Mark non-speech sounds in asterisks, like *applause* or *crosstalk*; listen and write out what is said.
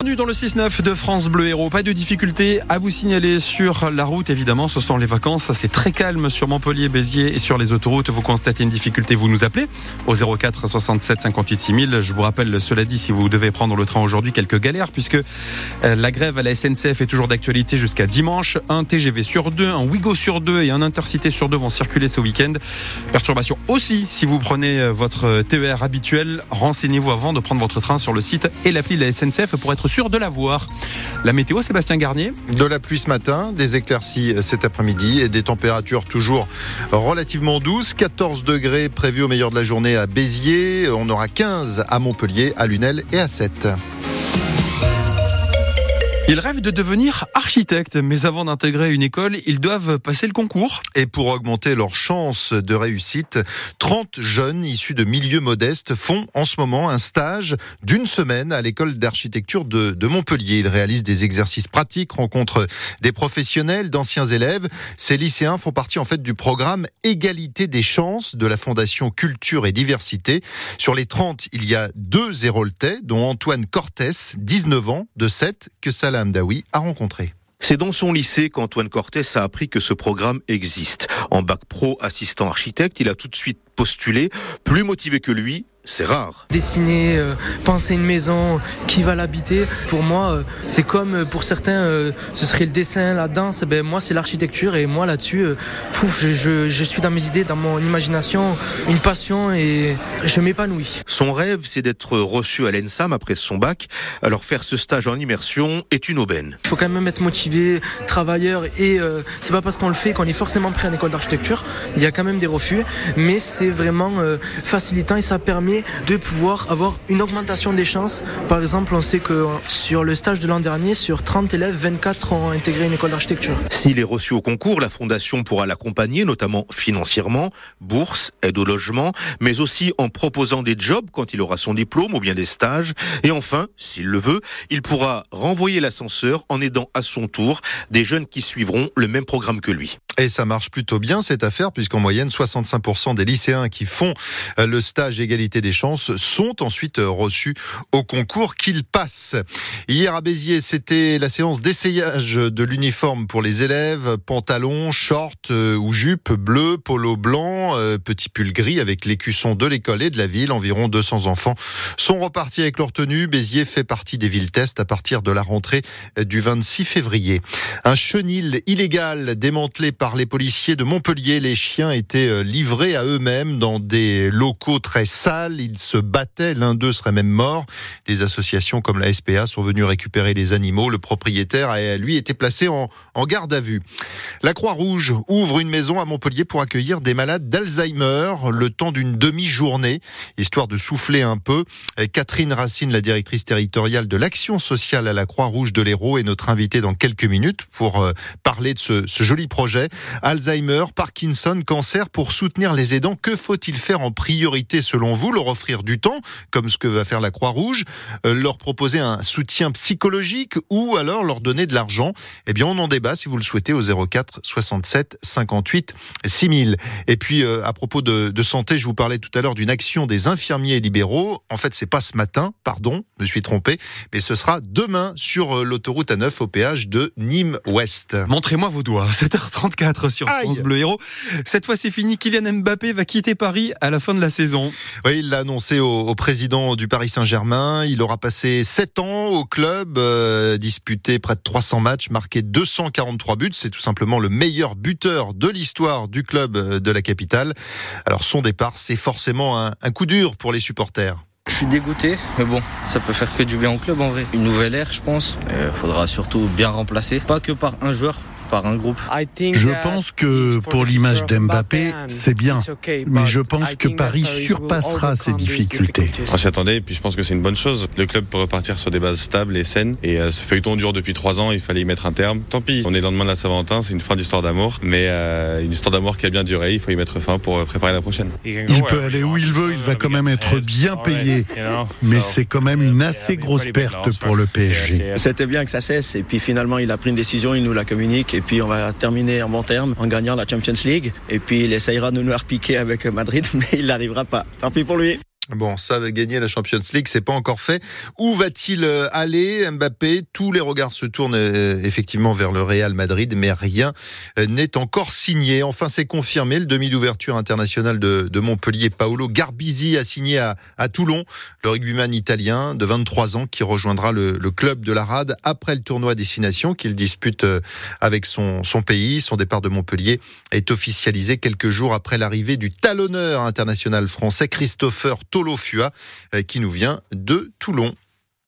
Bienvenue dans le 6-9 de France Bleu Héros. Pas de difficulté à vous signaler sur la route, évidemment. Ce sont les vacances. C'est très calme sur Montpellier, Béziers et sur les autoroutes. Vous constatez une difficulté, vous nous appelez au 04 67 58 6000. Je vous rappelle, cela dit, si vous devez prendre le train aujourd'hui, quelques galères puisque euh, la grève à la SNCF est toujours d'actualité jusqu'à dimanche. Un TGV sur deux, un Wigo sur deux et un Intercité sur deux vont circuler ce week-end. Perturbation aussi si vous prenez euh, votre TER habituel. Renseignez-vous avant de prendre votre train sur le site et l'appli de la SNCF pour être sûr de l'avoir. La météo, Sébastien Garnier De la pluie ce matin, des éclaircies cet après-midi et des températures toujours relativement douces. 14 degrés prévus au meilleur de la journée à Béziers. On aura 15 à Montpellier, à Lunel et à 7. Ils rêvent de devenir architectes, mais avant d'intégrer une école, ils doivent passer le concours. Et pour augmenter leurs chances de réussite, 30 jeunes issus de milieux modestes font en ce moment un stage d'une semaine à l'école d'architecture de, Montpellier. Ils réalisent des exercices pratiques, rencontrent des professionnels, d'anciens élèves. Ces lycéens font partie en fait du programme Égalité des chances de la Fondation Culture et Diversité. Sur les 30, il y a deux Héroltais, dont Antoine Cortès, 19 ans, de 7, que A rencontré. C'est dans son lycée qu'Antoine Cortès a appris que ce programme existe. En bac pro assistant architecte, il a tout de suite postulé, plus motivé que lui, c'est rare. Dessiner, euh, penser une maison, qui va l'habiter, pour moi, euh, c'est comme euh, pour certains, euh, ce serait le dessin, la danse. Ben, moi, c'est l'architecture et moi, là-dessus, je, je, je, suis dans mes idées, dans mon imagination, une passion et je m'épanouis. Son rêve, c'est d'être reçu à l'ENSAM après son bac. Alors, faire ce stage en immersion est une aubaine. Il faut quand même être motivé, travailleur et c'est pas parce qu'on le fait qu'on est forcément pris en école d'architecture. Il y a quand même des refus, mais c'est vraiment facilitant et ça permet de pouvoir avoir une augmentation des chances. Par exemple, on sait que sur le stage de l'an dernier, sur 30 élèves, 24 ont intégré une école d'architecture. S'il est reçu au concours, la Fondation pourra l'accompagner, notamment financièrement, bourse, aide au logement, mais aussi en proposant des jobs quand il aura son diplôme ou bien des stages. Et enfin, s'il le veut, il pourra renvoyer l'ascenseur en aidant à son tour des jeunes qui suivront le même programme que lui. Et ça marche plutôt bien cette affaire, puisqu'en moyenne, 65% des lycéens qui font euh, le stage égalité des chances sont ensuite euh, reçus au concours qu'ils passent. Hier à Béziers, c'était la séance d'essayage de l'uniforme pour les élèves, pantalon, short euh, ou jupe bleu, polo blanc, petit pull gris avec l'écusson de l'école et de la ville. Environ 200 enfants sont repartis avec leur tenue. Béziers fait partie des villes tests à partir de la rentrée du 26 février. Un chenil illégal démantelé par par les policiers de Montpellier. Les chiens étaient livrés à eux-mêmes dans des locaux très sales. Ils se battaient. L'un d'eux serait même mort. Des associations comme la SPA sont venues récupérer les animaux. Le propriétaire a, lui, été placé en, garde à vue. La Croix-Rouge ouvre une maison à Montpellier pour accueillir des malades d'Alzheimer le temps d'une demi-journée, histoire de souffler un peu. Catherine Racine, la directrice territoriale de l'action sociale à la Croix-Rouge de l'Hérault, est notre invitée dans quelques minutes pour parler de ce joli projet. Alzheimer, Parkinson, cancer, pour soutenir les aidants, que faut-il faire en priorité selon vous? Leur offrir du temps, comme ce que va faire la Croix-Rouge, euh, leur proposer un soutien psychologique ou alors leur donner de l'argent Eh bien, on en débat si vous le souhaitez au 04 67 58 6000. Et puis, euh, à propos de, santé, je vous parlais tout à l'heure d'une action des infirmiers libéraux. En fait, c'est pas ce matin, pardon, je me suis trompé, mais ce sera demain sur euh, l'autoroute A9 au péage de Nîmes-Ouest. Montrez-moi vos doigts. *laughs* 7h34 sur France Aïe. Bleu Héros. Cette fois, c'est fini. Kylian Mbappé va quitter Paris à la fin de la saison. Oui, il l'a annoncé au, au, président du Paris Saint-Germain. Il aura passé 7 ans au club, euh, disputé près de 300 matchs, marqué 243 buts. C'est tout simplement le meilleur buteur de l'histoire du club euh, de la capitale. Alors, son départ, c'est forcément un, un coup dur pour les supporters. Je suis dégoûté, mais bon, ça peut faire que du bien au club en vrai. Une nouvelle ère, je pense. Il faudra surtout bien remplacer, pas que par un joueur, par un groupe. Je pense que pour l'image d'Mbappé, c'est bien, mais je pense que Paris surpassera ces difficultés. On s'y attendait et puis je pense que c'est une bonne chose. Le club peut repartir sur des bases stables et saines et euh, ce feuilleton dure depuis trois ans, il fallait y mettre un terme. Tant pis, on est le lendemain de la Saint-Valentin, c'est une fin d'histoire d'amour, mais euh, une histoire d'amour qui a bien duré, il faut y mettre fin pour préparer la prochaine. Il peut aller où il veut, il va quand même être bien payé, mais c'est quand même une assez grosse perte pour le PSG. C'était bien que ça cesse et puis finalement il a pris une décision, il nous la communique et puis on va terminer en bon terme en gagnant la Champions League. Et puis il essayera de nous repiquer avec Madrid, *laughs* mais il n'arrivera pas. Tant pis pour lui. Bon, ça va gagner la Champions League, c'est pas encore fait. Où va-t-il euh, aller Mbappé? Tous les regards se tournent euh, effectivement vers le Real Madrid, mais rien euh, n'est encore signé. Enfin, c'est confirmé, le demi d'ouverture international de, Montpellier, Paolo Garbisi, a signé à, Toulon, le rugbyman italien de 23 ans qui rejoindra le, club de la Rade après le tournoi destination qu'il dispute avec son, pays. Son départ de Montpellier est officialisé quelques jours après l'arrivée du talonneur international français Christopher Tolofua euh, qui nous vient de Toulon.